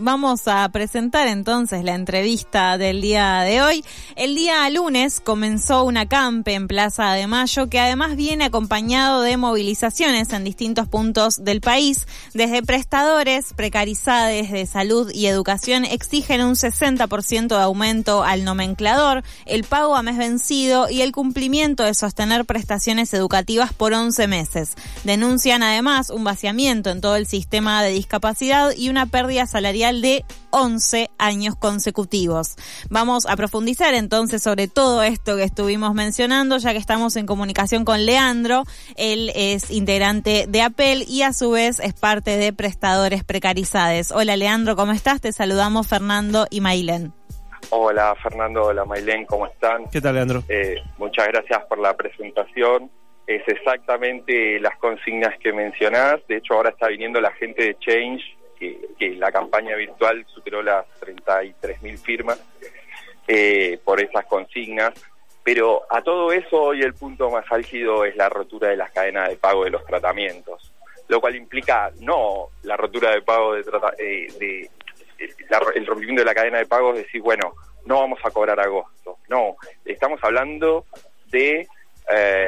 vamos a presentar entonces la entrevista del día de hoy. El día lunes comenzó una campe en Plaza de Mayo que además viene acompañado de movilizaciones en distintos puntos del país. Desde prestadores, precarizades de salud y educación exigen un 60% de aumento al nomenclador, el pago a mes vencido y el cumplimiento de sostener prestaciones educativas por 11 meses. Denuncian además un vaciamiento en todo el sistema de discapacidad y una pérdida salarial de 11 años consecutivos. Vamos a profundizar entonces sobre todo esto que estuvimos mencionando, ya que estamos en comunicación con Leandro. Él es integrante de APEL y a su vez es parte de Prestadores Precarizados. Hola Leandro, ¿cómo estás? Te saludamos Fernando y Mailén. Hola Fernando, hola Mailén, ¿cómo están? ¿Qué tal Leandro? Eh, muchas gracias por la presentación es exactamente las consignas que mencionás. De hecho, ahora está viniendo la gente de Change, que, la campaña virtual superó las 33.000 firmas eh, por esas consignas. Pero a todo eso, hoy el punto más álgido es la rotura de las cadenas de pago de los tratamientos, lo cual implica no la rotura de pago de, eh, el rompimiento de la cadena de pagos, decir, bueno, no vamos a cobrar agosto. No, estamos hablando de eh,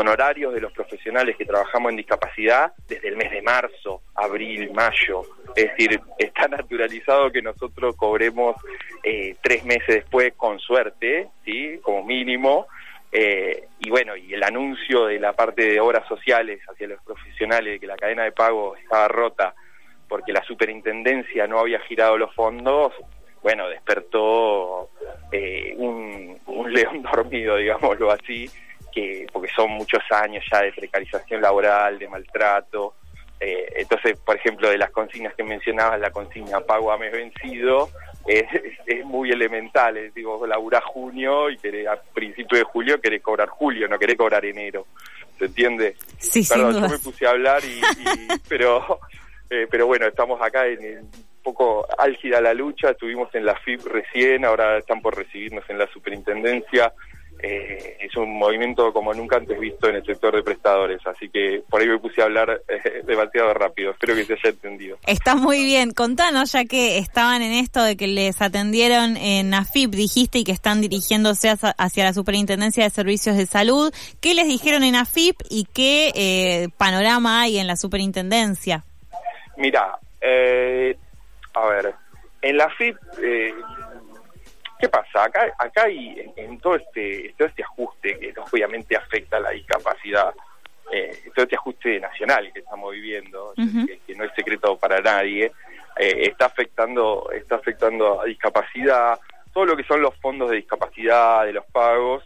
honorarios de los profesionales que trabajamos en discapacidad desde el mes de marzo, abril, mayo. Es decir, está naturalizado que nosotros cobremos eh, tres meses después con suerte, ¿sí? como mínimo. Eh, y bueno, y el anuncio de la parte de obras sociales hacia los profesionales de que la cadena de pago estaba rota porque la superintendencia no había girado los fondos, bueno, despertó eh, un, un león dormido, digámoslo así, que porque son muchos años ya de precarización laboral, de maltrato. Eh, entonces, por ejemplo, de las consignas que mencionabas, la consigna pago a mes vencido es, es, muy elemental. Es, digo, laburás junio y querés, a principio de julio querés cobrar julio, no querés cobrar enero. ¿Se entiende? Sí, Perdón, yo me puse a hablar, y, pero, eh, pero bueno, estamos acá en un poco álgida la lucha. Estuvimos en la FIP recién, ahora están por recibirnos en la superintendencia eh, es un movimiento como nunca antes visto en el sector de prestadores, así que por ahí me puse a hablar eh, demasiado rápido, espero que se haya entendido. Está muy bien, contanos ya que estaban en esto de que les atendieron en AFIP, dijiste, y que están dirigiéndose hacia la Superintendencia de Servicios de Salud, ¿qué les dijeron en AFIP y qué eh, panorama hay en la Superintendencia? Mira, a ver, en la AFIP ¿Qué pasa? Acá, acá hay en, todo este todo este ajuste que obviamente afecta a la discapacidad, eh, todo este ajuste nacional que estamos viviendo, que, no es secreto para nadie, eh, está afectando está afectando a discapacidad, todo lo que son los fondos de discapacidad, de los pagos,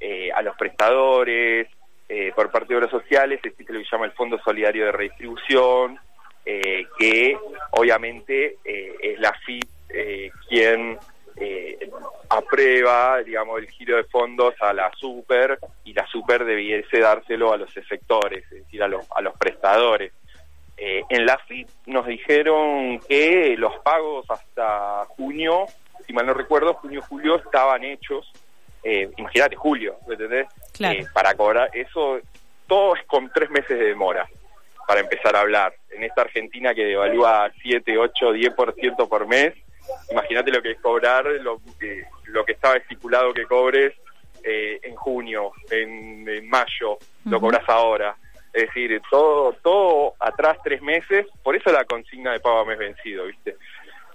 eh, a los prestadores, eh, por parte de obras sociales existe lo que se llama el Fondo Solidario de Redistribución, que obviamente es la FIP quien eh, aprueba, digamos, el giro de fondos a la super y la super debiese dárselo a los efectores, es decir, a los, a los prestadores. Eh, en la FIP nos dijeron que los pagos hasta junio, si mal no recuerdo, junio-julio estaban hechos, eh, imagínate, julio, ¿entendés? Eh, para cobrar, eso, todo es con tres meses de demora para empezar a hablar. En esta Argentina que devalúa 7, 8, 10% por mes, imagínate lo que es cobrar lo, lo que estaba estipulado que cobres eh, en junio, en, mayo, lo cobras ahora. Es decir, todo, todo atrás tres meses, por eso la consigna de pago a mes vencido, ¿viste?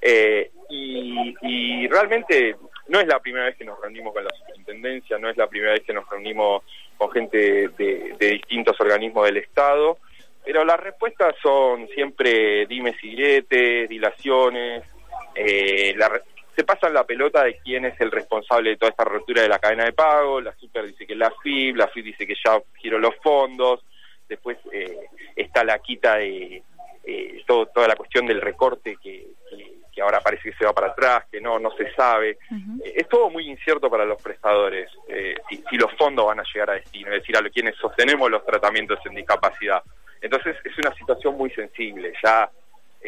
Eh, y, realmente no es la primera vez que nos reunimos con la superintendencia, no es la primera vez que nos reunimos con gente de, de distintos organismos del Estado, pero las respuestas son siempre dimes y diretes, dilaciones, eh, se pasan la pelota de quién es el responsable de toda esta ruptura de la cadena de pago, la Super dice que es la FIB, la FIB dice que ya giró los fondos, después eh, está la quita de eh, toda la cuestión del recorte que, ahora parece que se va para atrás, que no, no se sabe. Eh, es todo muy incierto para los prestadores si, si, los fondos van a llegar a destino, es decir, a quienes sostenemos los tratamientos en discapacidad. Entonces es una situación muy sensible, ya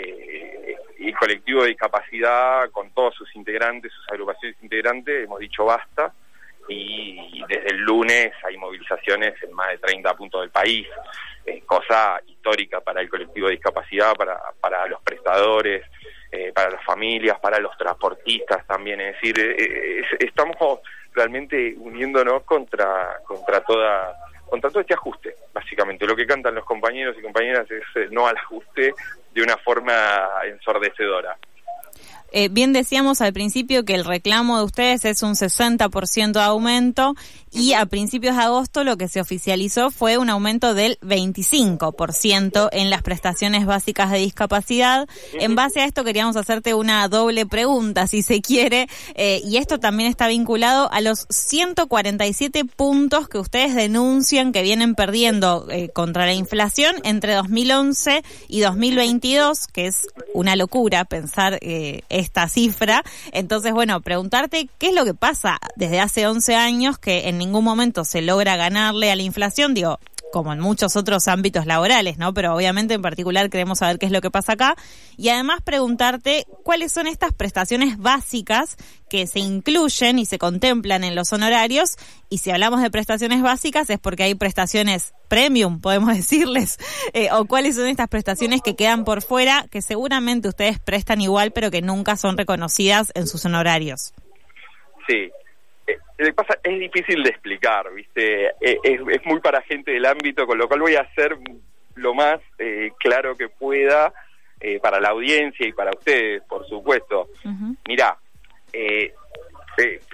eh, el colectivo de discapacidad, con todos sus integrantes, sus agrupaciones integrantes, hemos dicho basta y, desde el lunes hay movilizaciones en más de 30 puntos del país, cosa histórica para el colectivo de discapacidad, para, para los prestadores. eh, para las familias, para los transportistas también. Es decir, eh, estamos realmente uniéndonos contra, contra toda contra todo este ajuste, básicamente. Lo que cantan los compañeros y compañeras es no al ajuste de una forma ensordecedora. Eh, bien decíamos al principio que el reclamo de ustedes es un 60% de aumento y a principios de agosto lo que se oficializó fue un aumento del 25% en las prestaciones básicas de discapacidad. En base a esto queríamos hacerte una doble pregunta, si se quiere, eh, y esto también está vinculado a los 147 puntos que ustedes denuncian que vienen perdiendo eh, contra la inflación entre 2011 y 2022, que es una locura pensar eh, esta cifra. Entonces, bueno, preguntarte qué es lo que pasa desde hace 11 años que en ningún momento se logra ganarle a la inflación, digo, como en muchos otros ámbitos laborales, ¿no? Pero obviamente en particular queremos saber qué es lo que pasa acá y además preguntarte cuáles son estas prestaciones básicas que se incluyen y se contemplan en los honorarios y si hablamos de prestaciones básicas es porque hay prestaciones premium, podemos decirles, eh, o cuáles son estas prestaciones que quedan por fuera que seguramente ustedes prestan igual pero que nunca son reconocidas en sus honorarios. Sí, eh, pasa, es difícil de explicar, ¿viste? Eh, es, muy para gente del ámbito, con lo cual voy a hacer lo más eh, claro que pueda para la audiencia y para ustedes, por supuesto. Mirá,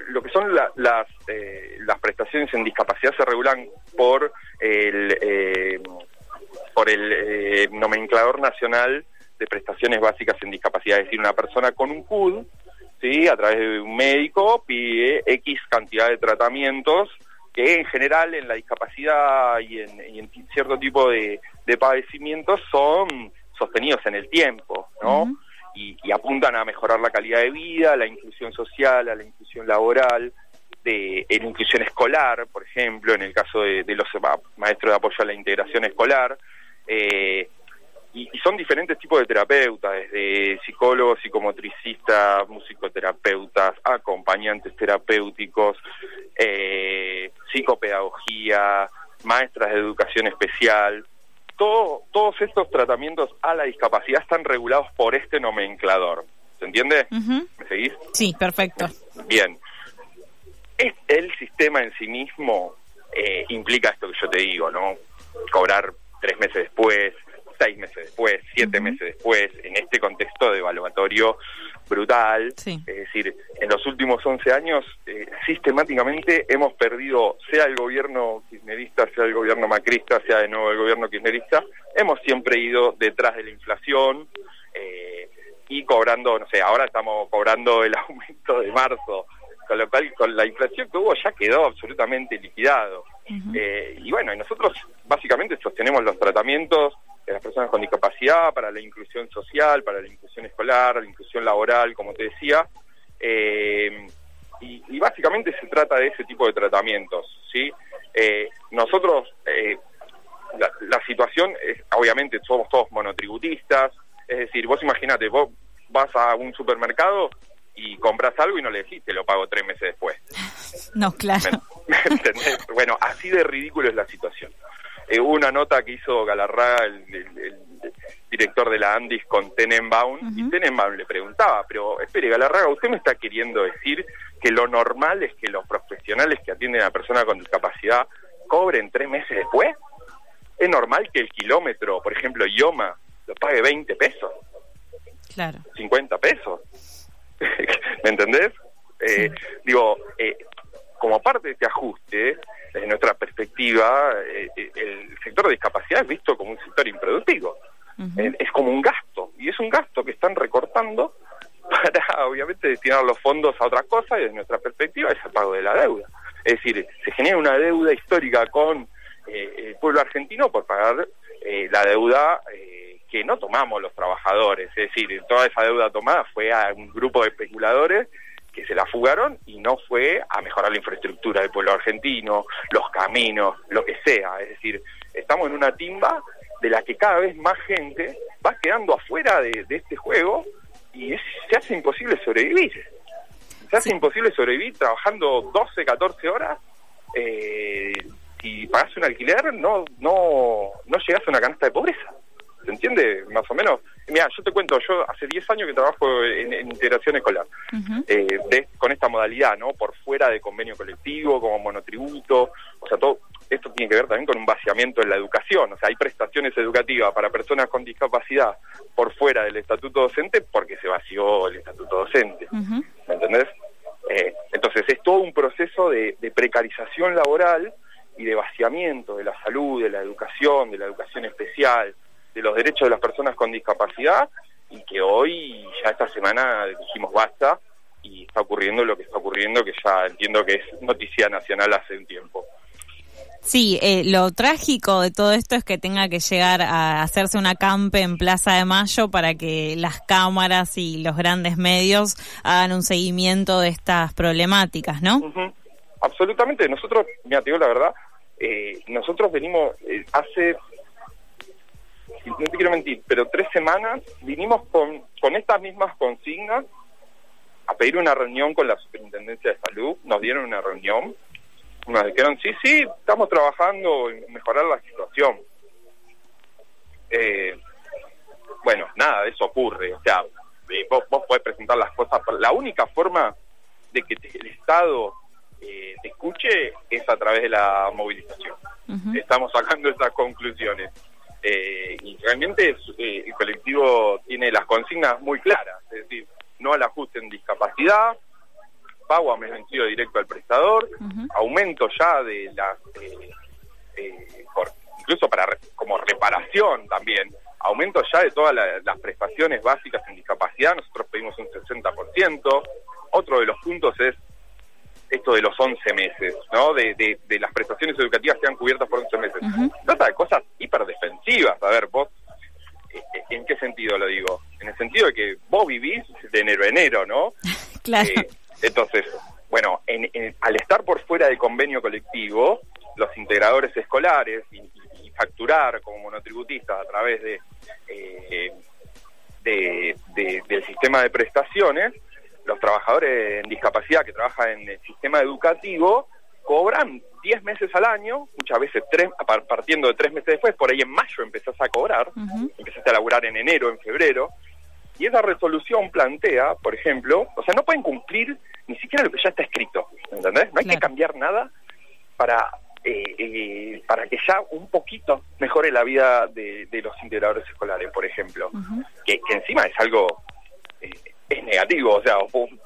lo que son las, las prestaciones en discapacidad se regulan por el, por el nomenclador nacional de prestaciones básicas en discapacidad, es decir, una persona con un CUD ¿sí? a través de un médico pide X cantidad de tratamientos que en general en la discapacidad y en, cierto tipo de, padecimientos son sostenidos en el tiempo, ¿no? y, apuntan a mejorar la calidad de vida, la inclusión social, a la inclusión laboral, de, la inclusión escolar, por ejemplo, en el caso de, de los maestros de apoyo a la integración escolar, eh, y, son diferentes tipos de terapeutas, desde psicólogos, psicomotricistas, musicoterapeutas, acompañantes terapéuticos, eh, psicopedagogía, maestras de educación especial. Todo, todos estos tratamientos a la discapacidad están regulados por este nomenclador. ¿Se entiende? ¿Me seguís? Sí, perfecto. Bien. el sistema en sí mismo eh, implica esto que yo te digo, ¿no? Cobrar tres meses después, seis meses después, siete meses después, en este contexto de evaluatorio brutal. Es decir, en los últimos 11 años, eh, sistemáticamente hemos perdido, sea el gobierno kirchnerista, sea el gobierno macrista, sea de nuevo el gobierno kirchnerista, hemos siempre ido detrás de la inflación eh, y cobrando, no sé, ahora estamos cobrando el aumento de marzo, con lo cual con la inflación que hubo ya quedó absolutamente liquidado. Eh, y bueno, nosotros básicamente sostenemos los tratamientos de las personas con discapacidad, para la inclusión social, para la inclusión escolar, la inclusión laboral, como te decía. Eh, y, básicamente se trata de ese tipo de tratamientos, ¿sí? Eh, nosotros, eh, la, situación es, obviamente somos todos monotributistas, es decir, vos imaginate, vos vas a un supermercado y compras algo y no le decís, te lo pago tres meses después. No, claro. bueno, así de ridículo es la situación. Eh, hubo una nota que hizo Galarraga, el, director de la Andis, con Tenenbaum, y Tenenbaum le preguntaba, pero espere, Galarraga, ¿usted me está queriendo decir que lo normal es que los profesionales que atienden a personas con discapacidad cobren tres meses después? ¿Es normal que el kilómetro, por ejemplo, Yoma, lo pague 20 pesos? Claro. 50 pesos. ¿Me entendés? Eh, digo, eh, como parte de este ajuste, desde nuestra perspectiva, eh, eh, el sector de discapacidad es visto como un sector improductivo. Eh, es como un gasto, y es un gasto que están recortando para, obviamente, destinar los fondos a otra cosa, y desde nuestra perspectiva es el pago de la deuda. Es decir, se genera una deuda histórica con el pueblo argentino por pagar la deuda que no tomamos los trabajadores. Es decir, toda esa deuda tomada fue a un grupo de especuladores que se la fugaron y no fue a mejorar la infraestructura del pueblo argentino, los caminos, lo que sea. Es decir, estamos en una timba de la que cada vez más gente va quedando afuera de, este juego y se hace imposible sobrevivir. Se hace imposible sobrevivir trabajando 12, 14 horas eh, y pagas un alquiler, no, no, no llegas a una canasta de pobreza. ¿Se entiende? Más o menos. Mira, yo te cuento, yo hace 10 años que trabajo en, integración escolar, eh, con esta modalidad, ¿no? Por fuera de convenio colectivo, como monotributo, o sea, todo esto tiene que ver también con un vaciamiento en la educación, o sea, hay prestaciones educativas para personas con discapacidad por fuera del estatuto docente porque se vació el estatuto docente, ¿me entendés? Eh, entonces es todo un proceso de, de precarización laboral y de vaciamiento de la salud, de la educación, de la educación especial, de los derechos de las personas con discapacidad y que hoy, ya esta semana, dijimos basta y está ocurriendo lo que está ocurriendo, que ya entiendo que es noticia nacional hace un tiempo. Sí, eh, lo trágico de todo esto es que tenga que llegar a hacerse una campe en Plaza de Mayo para que las cámaras y los grandes medios hagan un seguimiento de estas problemáticas, ¿no? Absolutamente. Nosotros, mira, te digo la verdad, eh, nosotros venimos eh, hace, no te quiero mentir, pero tres semanas vinimos con, con estas mismas consignas a pedir una reunión con la Superintendencia de Salud. Nos dieron una reunión nos dijeron, sí, sí, estamos trabajando en mejorar la situación. Eh, bueno, nada de eso ocurre. O sea, eh, vos, vos podés presentar las cosas. La única forma de que el Estado eh, te escuche es a través de la movilización. Estamos sacando esas conclusiones. Y realmente el colectivo tiene las consignas muy claras, es decir, no al ajuste en discapacidad, pago a mes vencido directo al prestador, aumento ya de las, eh, eh, incluso para como reparación también, aumento ya de todas las prestaciones básicas en discapacidad, nosotros pedimos un 60%, otro de los puntos es esto de los 11 meses, ¿no? De, de, las prestaciones educativas sean cubiertas por 11 meses. Trata de cosas hiperdefensivas, a ver, vos, eh, ¿en qué sentido lo digo? En el sentido de que vos vivís de enero a enero, ¿no? claro. Entonces, bueno, al estar por fuera de convenio colectivo, los integradores escolares y, facturar como monotributistas a través eh, de, del sistema de prestaciones, los trabajadores en discapacidad que trabajan en el sistema educativo cobran 10 meses al año, muchas veces tres, partiendo de tres meses después, por ahí en mayo empezás a cobrar, empezaste a laburar en enero, en febrero, y esa resolución plantea, por ejemplo, o sea, no pueden cumplir ni siquiera lo que ya está escrito, ¿entendés? No hay que cambiar nada para eh, eh, para que ya un poquito mejore la vida de, los integradores escolares, por ejemplo, que, encima es algo eh, es negativo, o sea,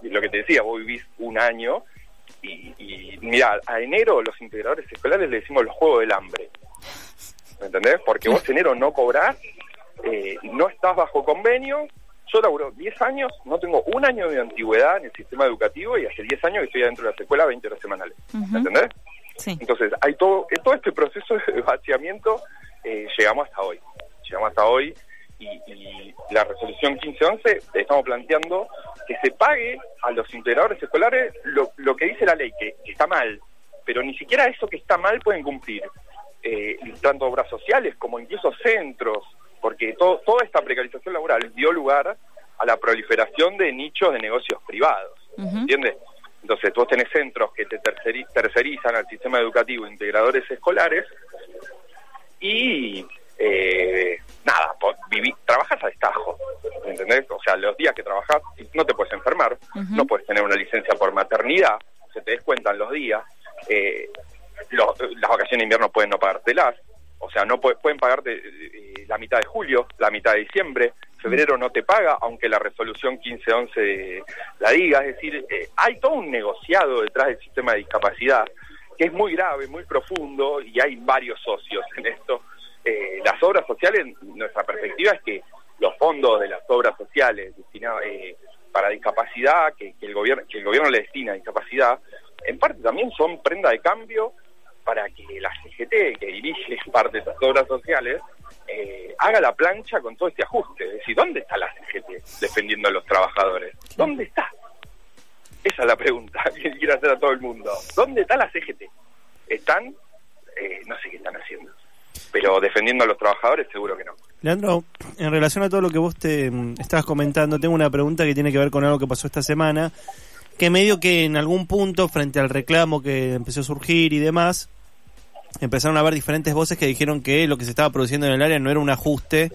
lo que te decía, vos vivís un año y, y mira, a enero los integradores escolares le decimos los juegos del hambre, ¿entendés? Porque vos enero no cobrás, no estás bajo convenio, yo laburo 10 años, no tengo un año de antigüedad en el sistema educativo y hace 10 años que estoy dentro de la escuela 20 horas semanales. ¿Entendés? Sí. Entonces, hay todo, todo este proceso de vaciamiento, eh, llegamos hasta hoy. Llegamos hasta hoy y, la resolución 1511 estamos planteando que se pague a los integradores escolares lo, lo que dice la ley, que, está mal, pero ni siquiera eso que está mal pueden cumplir. Eh, tanto obras sociales como incluso centros, porque todo, toda esta precarización laboral dio lugar a la proliferación de nichos de negocios privados, ¿entiendes? Entonces, tú tenés centros que te tercerizan al sistema educativo, integradores escolares, y eh, nada, viví, trabajas a destajo, ¿entendés? O sea, los días que trabajas no te puedes enfermar, no puedes tener una licencia por maternidad, se te descuentan los días, eh, las vacaciones de invierno pueden no pagártelas, o sea, no pueden pagarte eh, la mitad de julio, la mitad de diciembre, febrero no te paga, aunque la resolución 1511 la diga. Es decir, eh, hay todo un negociado detrás del sistema de discapacidad que es muy grave, muy profundo y hay varios socios en esto. Eh, las obras sociales, nuestra perspectiva es que los fondos de las obras sociales destinados para discapacidad, que, el gobierno, que el gobierno le destina a discapacidad, en parte también son prenda de cambio para que la CGT, que dirige parte de estas obras sociales, eh, haga la plancha con todo este ajuste. Es decir, ¿dónde está la CGT defendiendo a los trabajadores? ¿Dónde está? Esa es la pregunta que quiero hacer a todo el mundo. ¿Dónde está la CGT? ¿Están? Eh, no sé qué están haciendo. Pero defendiendo a los trabajadores seguro que no. Leandro, en relación a todo lo que vos te mm, estabas comentando, tengo una pregunta que tiene que ver con algo que pasó esta semana, que medio que en algún punto, frente al reclamo que empezó a surgir y demás, empezaron a haber diferentes voces que dijeron que lo que se estaba produciendo en el área no era un ajuste,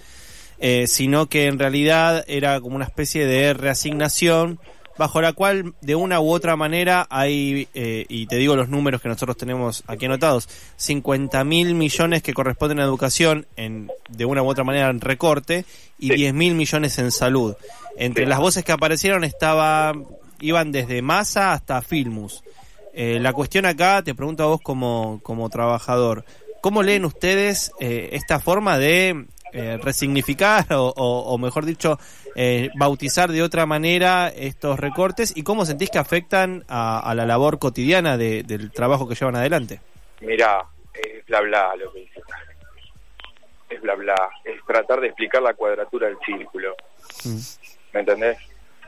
eh, sino que en realidad era como una especie de reasignación bajo la cual de una u otra manera hay, eh, y te digo los números que nosotros tenemos aquí anotados, 50 mil millones que corresponden a educación en, de una u otra manera en recorte y Sí. 10 mil millones en salud. Entre Sí. las voces que aparecieron estaba, iban desde Massa hasta Filmus. Eh, la cuestión acá, te pregunto a vos como, como trabajador, ¿cómo leen ustedes eh, esta forma de eh, resignificar o, o- o mejor dicho, eh, bautizar de otra manera estos recortes y cómo sentís que afectan a, a la labor cotidiana de- del trabajo que llevan adelante? Mirá, es bla bla lo que dice. Es bla bla. Es tratar de explicar la cuadratura del círculo. Mm. ¿Me entendés?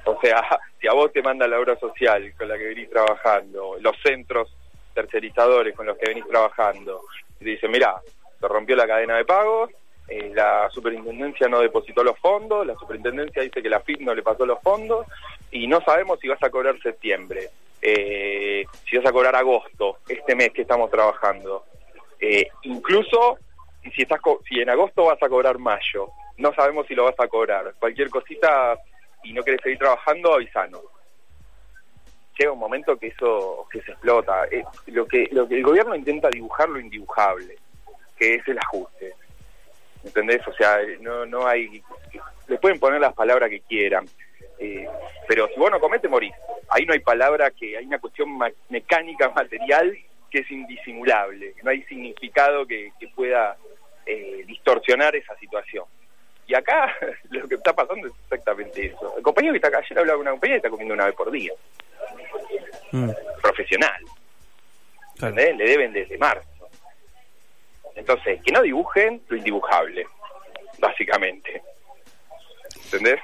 O sea, si a vos te manda la obra social con la que venís trabajando, los centros tercerizadores con los que venís trabajando, y te dicen, mira, se rompió la cadena de pagos, eh, la superintendencia no depositó los fondos, la superintendencia dice que la FIP no le pasó los fondos, y no sabemos si vas a cobrar septiembre, eh, si vas a cobrar agosto, este mes que estamos trabajando. Eh, incluso si, estás co- si en agosto vas a cobrar mayo, no sabemos si lo vas a cobrar. Cualquier cosita y no querés seguir trabajando, avisanos. Llega un momento que eso que se explota. Eh, lo que lo que el gobierno intenta dibujar lo indibujable, que es el ajuste. ¿Entendés? O sea, no no hay le pueden poner las palabras que quieran. eh, pero si vos no comés, te morís. Ahí no hay palabra que hay una cuestión ma- mecánica material que es indisimulable, no hay significado que, que pueda eh, distorsionar esa situación. Y acá lo que está pasando es exactamente eso. El compañero que está acá, ayer hablaba con una compañera y está comiendo una vez por día, Mm, profesional, claro. Le deben desde marzo. Entonces, que no dibujen lo indibujable, básicamente. ¿Entendés?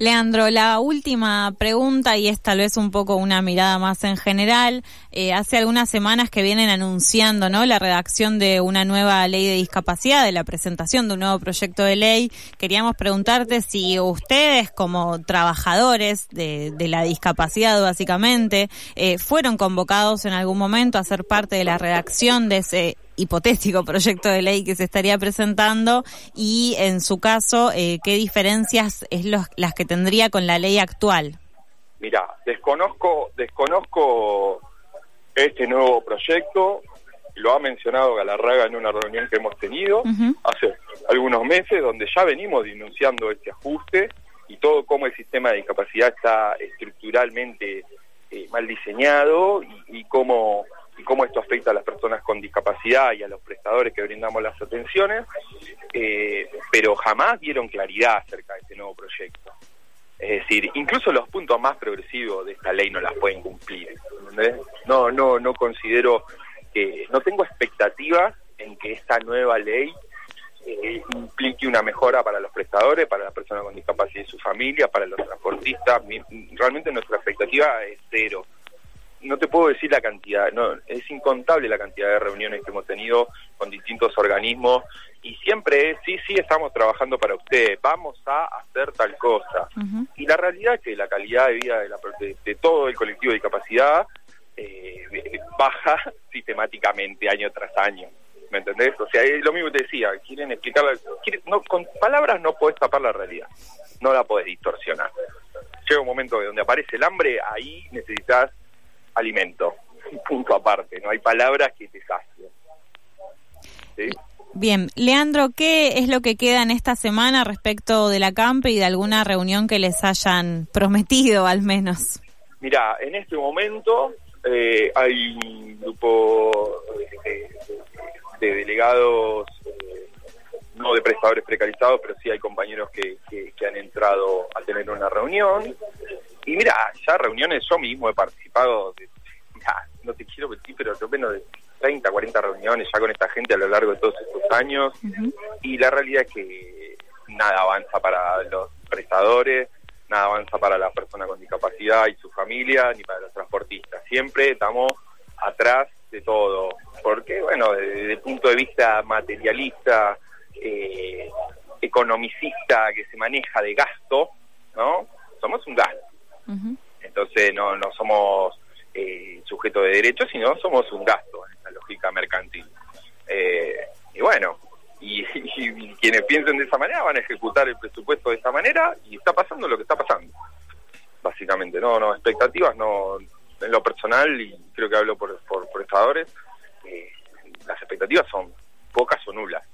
Leandro, la última pregunta, y es tal vez un poco una mirada más en general. Eh, hace algunas semanas que vienen anunciando ¿no? la redacción de una nueva ley de discapacidad, de la presentación de un nuevo proyecto de ley. Queríamos preguntarte si ustedes, como trabajadores de, de la discapacidad, básicamente, eh, fueron convocados en algún momento a ser parte de la redacción de ese hipotético proyecto de ley que se estaría presentando y en su caso eh, qué diferencias es los, las que tendría con la ley actual. Mira, desconozco, desconozco este nuevo proyecto, lo ha mencionado Galarraga en una reunión que hemos tenido hace algunos meses, donde ya venimos denunciando este ajuste y todo cómo el sistema de discapacidad está estructuralmente eh, mal diseñado y, y cómo cómo esto afecta a las personas con discapacidad y a los prestadores que brindamos las atenciones, eh, pero jamás dieron claridad acerca de este nuevo proyecto. Es decir, incluso los puntos más progresivos de esta ley no las pueden cumplir. ¿entendés? No, no, no considero que, no tengo expectativas en que esta nueva ley eh, implique una mejora para los prestadores, para las personas con discapacidad y su familia, para los transportistas. Mi- realmente nuestra expectativa es cero. No te puedo decir la cantidad, no, es incontable la cantidad de reuniones que hemos tenido con distintos organismos y siempre es, sí, sí, estamos trabajando para usted, vamos a hacer tal cosa. Y la realidad es que la calidad de vida de, la- de- de todo el colectivo de discapacidad eh, baja sistemáticamente año tras año. ¿Me entendés? O sea, es lo mismo que te decía, quieren explicar, quieren- no, con palabras no podés tapar la realidad, no la podés distorsionar. Llega un momento donde aparece el hambre, ahí necesitas alimento, punto aparte, no hay palabras que te sacien. ¿Sí? Bien, Leandro, ¿qué es lo que queda en esta semana respecto de la CAMPE y de alguna reunión que les hayan prometido al menos? Mira, en este momento eh, hay un grupo eh, de delegados, eh, no de prestadores precarizados, pero sí hay compañeros que, que- que han entrado a tener una reunión. Y mira, ya reuniones, yo mismo he participado, de, no te quiero mentir, pero lo menos de 30, 40 reuniones ya con esta gente a lo largo de todos estos años. Y la realidad es que nada avanza para los prestadores, nada avanza para la persona con discapacidad y su familia, ni para los transportistas. Siempre estamos atrás de todo. Porque, bueno, desde el punto de vista materialista, eh, economicista, que se maneja de gasto, ¿no? Somos un gasto. Entonces no, no somos eh, sujetos de derechos, sino somos un gasto en esa lógica mercantil. Eh, y bueno, y, y quienes piensen de esa manera van a ejecutar el presupuesto de esta manera y está pasando lo que está pasando. Básicamente no no expectativas no en lo personal y creo que hablo por por, por estadores eh, las expectativas son pocas o nulas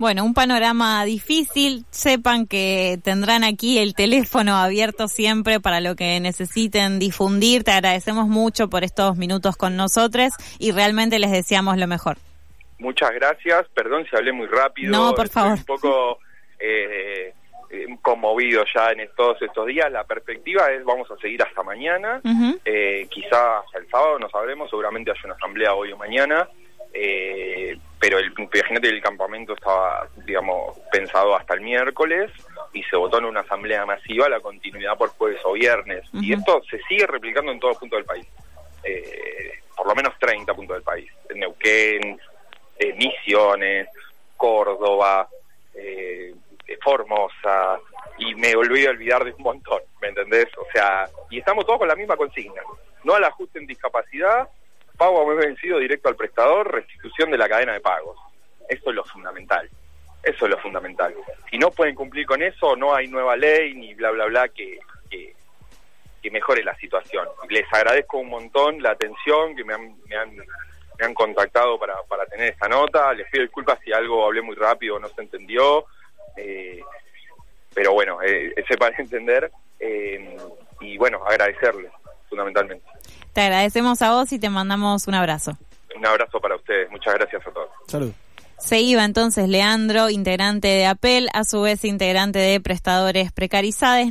Bueno, un panorama difícil. Sepan que tendrán aquí el teléfono abierto siempre para lo que necesiten difundir. Te agradecemos mucho por estos minutos con nosotros y realmente les deseamos lo mejor. Muchas gracias. Perdón si hablé muy rápido. No, por Estoy favor. un poco eh, eh, conmovido ya en todos estos días. La perspectiva es vamos a seguir hasta mañana. Ujú. Eh, quizás el sábado no sabremos. Seguramente hay una asamblea hoy o mañana. Eh, pero el, imagínate que el campamento estaba, digamos, pensado hasta el miércoles y se votó en una asamblea masiva la continuidad por jueves o viernes. Y esto se sigue replicando en todos puntos del país. Eh, por lo menos 30 puntos del país. En Neuquén, eh, Misiones, Córdoba, eh, Formosa, y me volví a olvidar de un montón, ¿me entendés? O sea, y estamos todos con la misma consigna. No al ajuste en discapacidad, pago a mes vencido directo al prestador, restitución de la cadena de pagos. Eso es lo fundamental. Eso es lo fundamental. Si no pueden cumplir con eso, no hay nueva ley ni bla, bla, bla que, que, mejore la situación. Les agradezco un montón la atención que me han, me han, me han contactado para, para tener esta nota. Les pido disculpas si algo hablé muy rápido o no se entendió. Eh, pero bueno, eh, sepan entender. eh, y bueno, agradecerles, fundamentalmente. Te agradecemos a vos y te mandamos un abrazo. Un abrazo para ustedes. Muchas gracias a todos. Salud. Se iba entonces Leandro, integrante de APEL, a su vez integrante de Prestadores Precarizados.